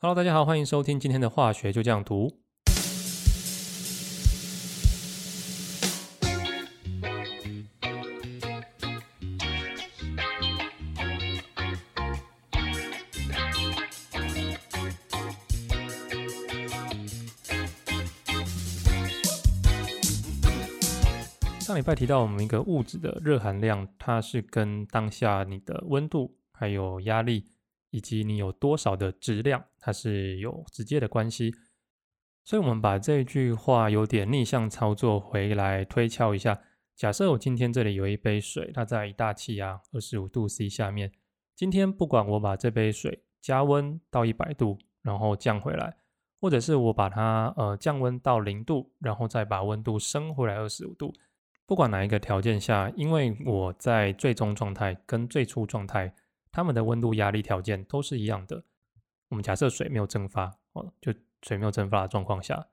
Hello，大家好，欢迎收听今天的化学就这样读。上礼拜提到我们一个物质的热含量，它是跟当下你的温度还有压力。以及你有多少的质量，它是有直接的关系。所以，我们把这句话有点逆向操作回来推敲一下。假设我今天这里有一杯水，它在一大气压二十五度 C 下面。今天不管我把这杯水加温到一百度，然后降回来，或者是我把它呃降温到零度，然后再把温度升回来二十五度，不管哪一个条件下，因为我在最终状态跟最初状态。它们的温度、压力条件都是一样的。我们假设水没有蒸发哦，就水没有蒸发的状况下，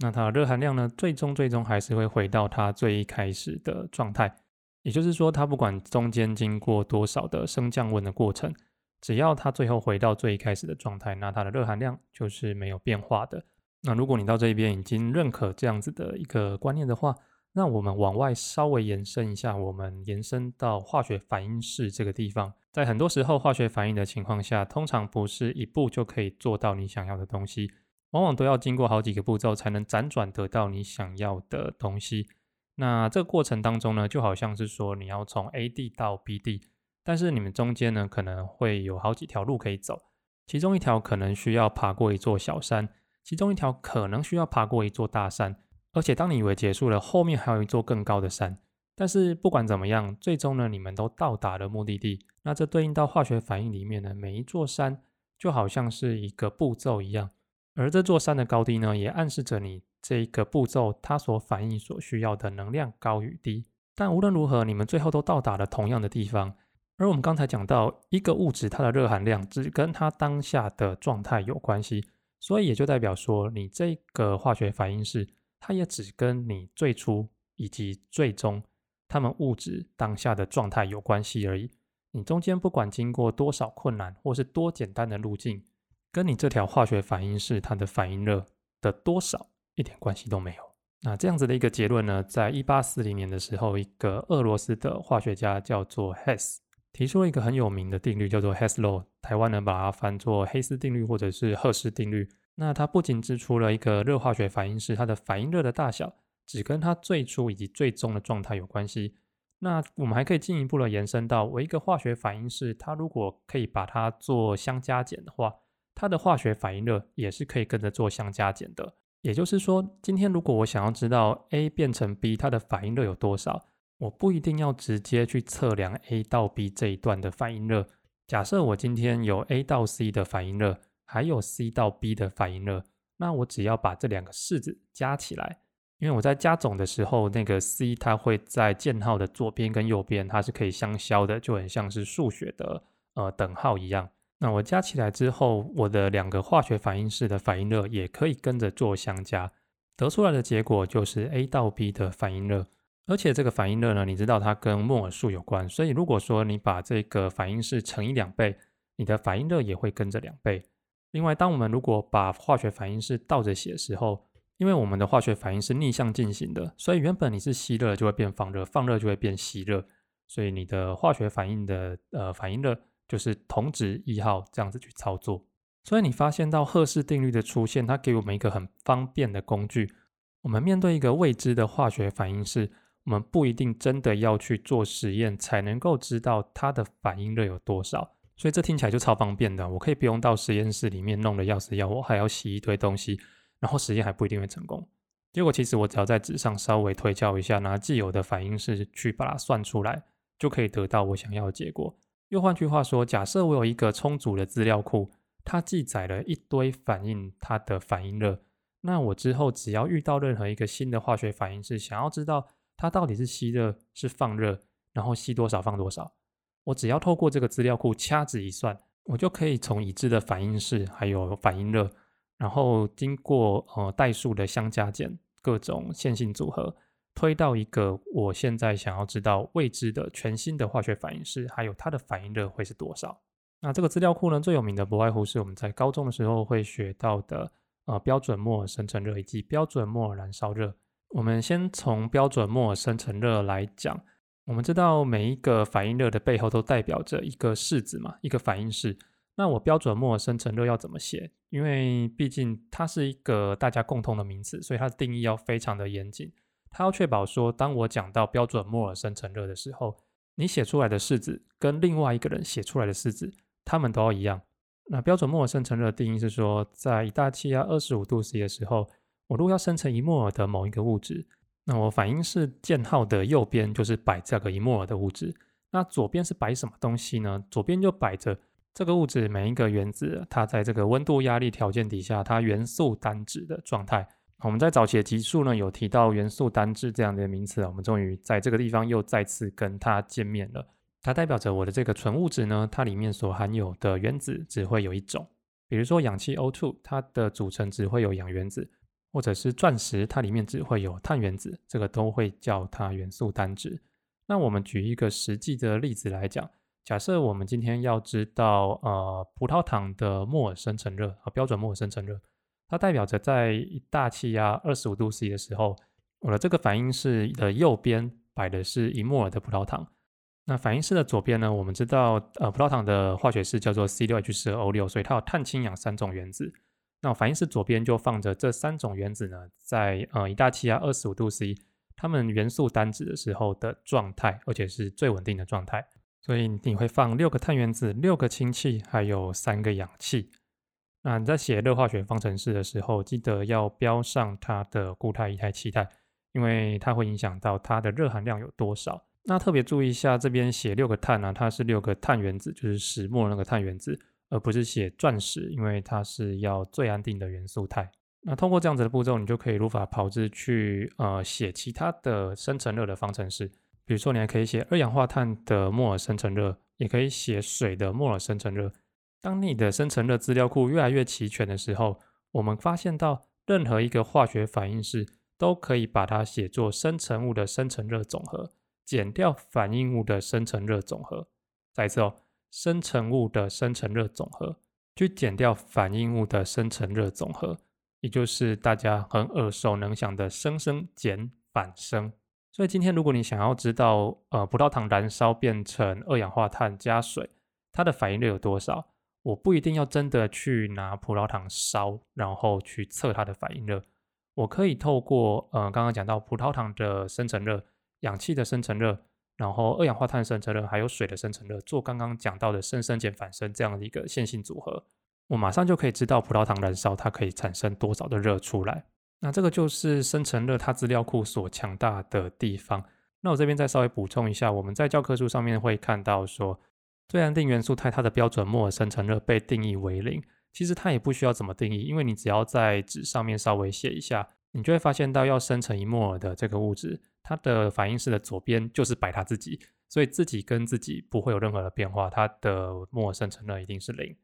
那它的热含量呢，最终最终还是会回到它最一开始的状态。也就是说，它不管中间经过多少的升降温的过程，只要它最后回到最一开始的状态，那它的热含量就是没有变化的。那如果你到这边已经认可这样子的一个观念的话，那我们往外稍微延伸一下，我们延伸到化学反应式这个地方。在很多时候，化学反应的情况下，通常不是一步就可以做到你想要的东西，往往都要经过好几个步骤才能辗转得到你想要的东西。那这个过程当中呢，就好像是说你要从 A 地到 B 地，但是你们中间呢可能会有好几条路可以走，其中一条可能需要爬过一座小山，其中一条可能需要爬过一座大山。而且，当你以为结束了，后面还有一座更高的山。但是不管怎么样，最终呢，你们都到达了目的地。那这对应到化学反应里面呢，每一座山就好像是一个步骤一样，而这座山的高低呢，也暗示着你这一个步骤它所反应所需要的能量高与低。但无论如何，你们最后都到达了同样的地方。而我们刚才讲到，一个物质它的热含量只跟它当下的状态有关系，所以也就代表说，你这个化学反应是。它也只跟你最初以及最终它们物质当下的状态有关系而已。你中间不管经过多少困难，或是多简单的路径，跟你这条化学反应式它的反应热的多少一点关系都没有。那这样子的一个结论呢，在一八四零年的时候，一个俄罗斯的化学家叫做 Hess 提出了一个很有名的定律，叫做 Hess Law。台湾人把它翻作黑斯定律，或者是赫氏定律。那它不仅指出了一个热化学反应式，它的反应热的大小只跟它最初以及最终的状态有关系。那我们还可以进一步的延伸到，我一个化学反应式，它如果可以把它做相加减的话，它的化学反应热也是可以跟着做相加减的。也就是说，今天如果我想要知道 A 变成 B 它的反应热有多少，我不一定要直接去测量 A 到 B 这一段的反应热。假设我今天有 A 到 C 的反应热。还有 C 到 B 的反应热，那我只要把这两个式子加起来，因为我在加总的时候，那个 C 它会在箭号的左边跟右边，它是可以相消的，就很像是数学的呃等号一样。那我加起来之后，我的两个化学反应式的反应热也可以跟着做相加，得出来的结果就是 A 到 B 的反应热。而且这个反应热呢，你知道它跟摩尔数有关，所以如果说你把这个反应式乘以两倍，你的反应热也会跟着两倍。另外，当我们如果把化学反应式倒着写的时候，因为我们的化学反应是逆向进行的，所以原本你是吸热就会变放热，放热就会变吸热，所以你的化学反应的呃反应热就是同值一号这样子去操作。所以你发现到赫氏定律的出现，它给我们一个很方便的工具。我们面对一个未知的化学反应式，我们不一定真的要去做实验才能够知道它的反应热有多少。所以这听起来就超方便的，我可以不用到实验室里面弄的要死要活，还要洗一堆东西，然后实验还不一定会成功。结果其实我只要在纸上稍微推敲一下，拿既有的反应式去把它算出来，就可以得到我想要的结果。又换句话说，假设我有一个充足的资料库，它记载了一堆反应它的反应热，那我之后只要遇到任何一个新的化学反应式，想要知道它到底是吸热是放热，然后吸多少放多少。我只要透过这个资料库掐指一算，我就可以从已知的反应式还有反应热，然后经过呃代数的相加减，各种线性组合，推到一个我现在想要知道未知的全新的化学反应式，还有它的反应热会是多少。那这个资料库呢，最有名的不外乎是我们在高中的时候会学到的，呃，标准摩尔生成热以及标准摩尔燃烧热。我们先从标准摩尔生成热来讲，我们知道每一个反应热的背后都代表着一个式子嘛，一个反应式。那我标准摩尔生成热要怎么写？因为毕竟它是一个大家共同的名词，所以它的定义要非常的严谨。它要确保说，当我讲到标准摩尔生成热的时候，你写出来的式子跟另外一个人写出来的式子，它们都要一样。那标准摩尔生成热的定义是说，在一大气压二十五度 C 的时候，我如果要生成一摩尔的某一个物质，那我反应式箭号的右边就是摆这个一摩尔的物质，那左边是摆什么东西呢？左边就摆着。这个物质每一个原子，它在这个温度压力条件底下，它元素单质的状态。我们在早期的集数呢，有提到元素单质这样的名词，我们终于在这个地方又再次跟它见面了。它代表着我的这个纯物质呢，它里面所含有的原子只会有一种。比如说氧气 O2，它的组成只会有氧原子，或者是钻石，它里面只会有碳原子，这个都会叫它元素单质。那我们举一个实际的例子来讲。假设我们今天要知道，呃，葡萄糖的摩尔生成热和标准摩尔生成热，它代表着在一大气压二十五度 C 的时候，我的这个反应式的右边摆的是一摩尔的葡萄糖。那反应式的左边呢，我们知道，呃，葡萄糖的化学式叫做 C 六 H 十二 O 六，所以它有碳、氢、氧三种原子。那反应式左边就放着这三种原子呢，在呃一大气压二十五度 C，它们元素单子的时候的状态，而且是最稳定的状态。所以你会放六个碳原子、六个氢气，还有三个氧气。那你在写热化学方程式的时候，记得要标上它的固态、液态、气态，因为它会影响到它的热含量有多少。那特别注意一下，这边写六个碳呢，它是六个碳原子，就是石墨那个碳原子，而不是写钻石，因为它是要最安定的元素态。那通过这样子的步骤，你就可以如法炮制去呃写其他的生成热的方程式。比如说，你还可以写二氧化碳的摩尔生成热，也可以写水的摩尔生成热。当你的生成热资料库越来越齐全的时候，我们发现到任何一个化学反应式都可以把它写作生成物的生成热总和减掉反应物的生成热总和。再一次哦，生成物的生成热总和去减掉反应物的生成热总和，也就是大家很耳熟能详的生生减反生。所以今天，如果你想要知道，呃，葡萄糖燃烧变成二氧化碳加水，它的反应热有多少，我不一定要真的去拿葡萄糖烧，然后去测它的反应热。我可以透过，呃，刚刚讲到葡萄糖的生成热、氧气的生成热，然后二氧化碳生成热，还有水的生成热，做刚刚讲到的生生减反生这样的一个线性组合，我马上就可以知道葡萄糖燃烧它可以产生多少的热出来。那这个就是生成热它资料库所强大的地方。那我这边再稍微补充一下，我们在教科书上面会看到说，最安定元素态它的标准摩尔生成热被定义为零。其实它也不需要怎么定义，因为你只要在纸上面稍微写一下，你就会发现到要生成一摩尔的这个物质，它的反应式的左边就是摆它自己，所以自己跟自己不会有任何的变化，它的摩尔生成热一定是零。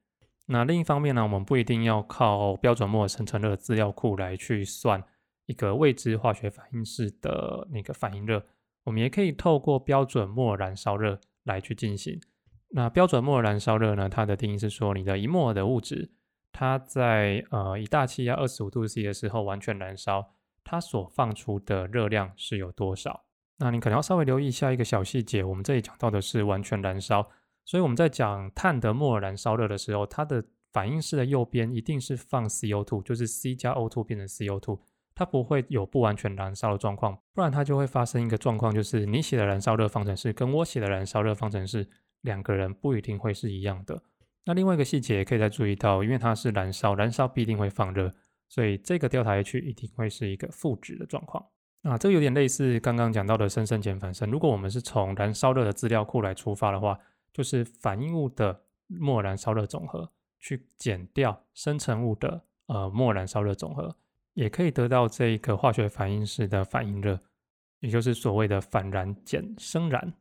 那另一方面呢，我们不一定要靠标准摩尔生成热资料库来去算一个未知化学反应式的那个反应热，我们也可以透过标准摩尔燃烧热来去进行。那标准摩尔燃烧热呢，它的定义是说，你的一摩尔的物质，它在呃一大气压二十五度 C 的时候完全燃烧，它所放出的热量是有多少？那你可能要稍微留意一下一个小细节，我们这里讲到的是完全燃烧。所以我们在讲碳的摩尔燃烧热的时候，它的反应式的右边一定是放 CO2，就是 C 加 O2 变成 CO2，它不会有不完全燃烧的状况，不然它就会发生一个状况，就是你写的燃烧热方程式跟我写的燃烧热方程式两个人不一定会是一样的。那另外一个细节也可以再注意到，因为它是燃烧，燃烧必定会放热，所以这个 delta H 一定会是一个负值的状况。啊，这个有点类似刚刚讲到的生生减反生。如果我们是从燃烧热的资料库来出发的话，就是反应物的末燃烧热总和去减掉生成物的呃末燃烧热总和，也可以得到这一个化学反应式的反应热，也就是所谓的反燃减生燃。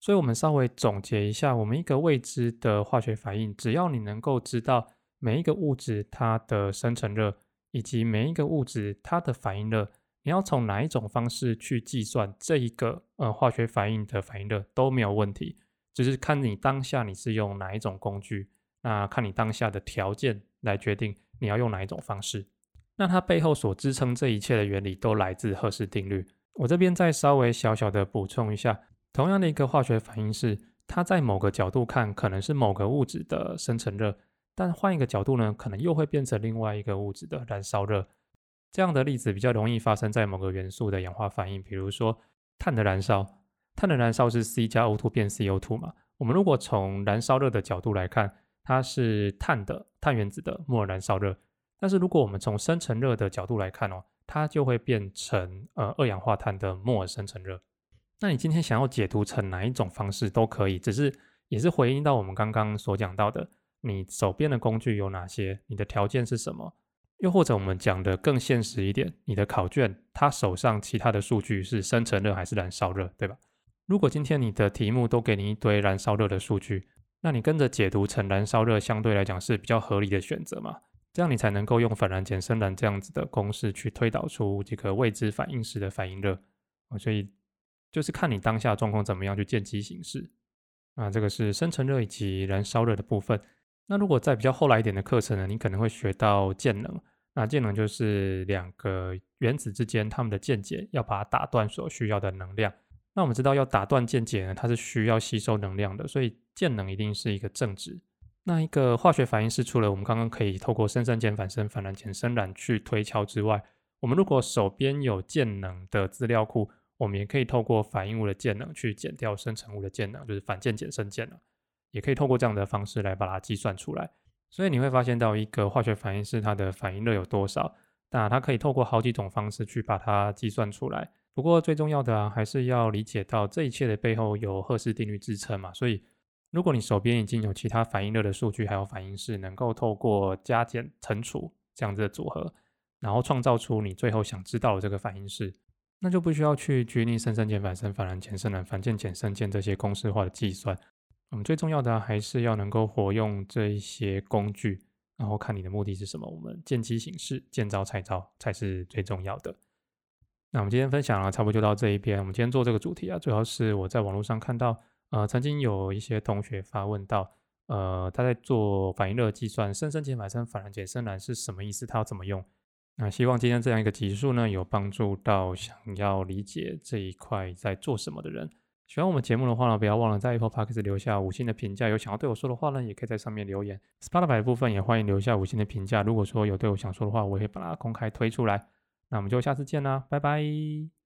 所以，我们稍微总结一下，我们一个未知的化学反应，只要你能够知道每一个物质它的生成热，以及每一个物质它的反应热，你要从哪一种方式去计算这一个呃化学反应的反应热都没有问题。只是看你当下你是用哪一种工具那看你当下的条件来决定你要用哪一种方式。那它背后所支撑这一切的原理都来自赫氏定律。我这边再稍微小小的补充一下，同样的一个化学反应是，它在某个角度看可能是某个物质的生成热，但换一个角度呢，可能又会变成另外一个物质的燃烧热。这样的例子比较容易发生在某个元素的氧化反应，比如说碳的燃烧，碳的燃烧是 C 加 O2 变 CO2 嘛。我们如果从燃烧热的角度来看，它是碳的碳原子的摩尔燃烧热。但是如果我们从生成热的角度来看哦，它就会变成呃二氧化碳的摩尔生成热。那你今天想要解读成哪一种方式都可以，只是也是回应到我们刚刚所讲到的，你手边的工具有哪些，你的条件是什么？又或者我们讲的更现实一点，你的考卷它手上其他的数据是生成热还是燃烧热，对吧？如果今天你的题目都给你一堆燃烧热的数据，那你跟着解读成燃烧热，相对来讲是比较合理的选择嘛？这样你才能够用反燃减生燃这样子的公式去推导出这个未知反应时的反应热所以就是看你当下状况怎么样去见机行事。啊，这个是生成热以及燃烧热的部分。那如果在比较后来一点的课程呢，你可能会学到键能。那键能就是两个原子之间它们的键解要把它打断所需要的能量。那我们知道要打断键解呢，它是需要吸收能量的，所以键能一定是一个正值。那一个化学反应是除了我们刚刚可以透过生生减反生、反燃减生燃去推敲之外，我们如果手边有键能的资料库，我们也可以透过反应物的键能去减掉生成物的键能，就是反键减生键能，也可以透过这样的方式来把它计算出来。所以你会发现到一个化学反应是它的反应热有多少，那它可以透过好几种方式去把它计算出来。不过最重要的啊，还是要理解到这一切的背后有赫氏定律支撑嘛，所以。如果你手边已经有其他反应热的数据，还有反应式，能够透过加减乘除这样子的组合，然后创造出你最后想知道的这个反应式，那就不需要去拘泥生生减反生、反燃减生燃、反键减生键这些公式化的计算。我们最重要的还是要能够活用这一些工具，然后看你的目的是什么。我们见机行事，见招拆招才是最重要的。那我们今天分享了差不多就到这一边。我们今天做这个主题啊，主要是我在网络上看到。呃，曾经有一些同学发问到，呃，他在做反应热计算，生生减反深反燃减深蓝是什么意思？他要怎么用？那希望今天这样一个集数呢，有帮助到想要理解这一块在做什么的人。喜欢我们节目的话呢，不要忘了在 Apple Podcast 留下五星的评价。有想要对我说的话呢，也可以在上面留言。Spotify 的部分也欢迎留下五星的评价。如果说有对我想说的话，我会把它公开推出来。那我们就下次见啦，拜拜。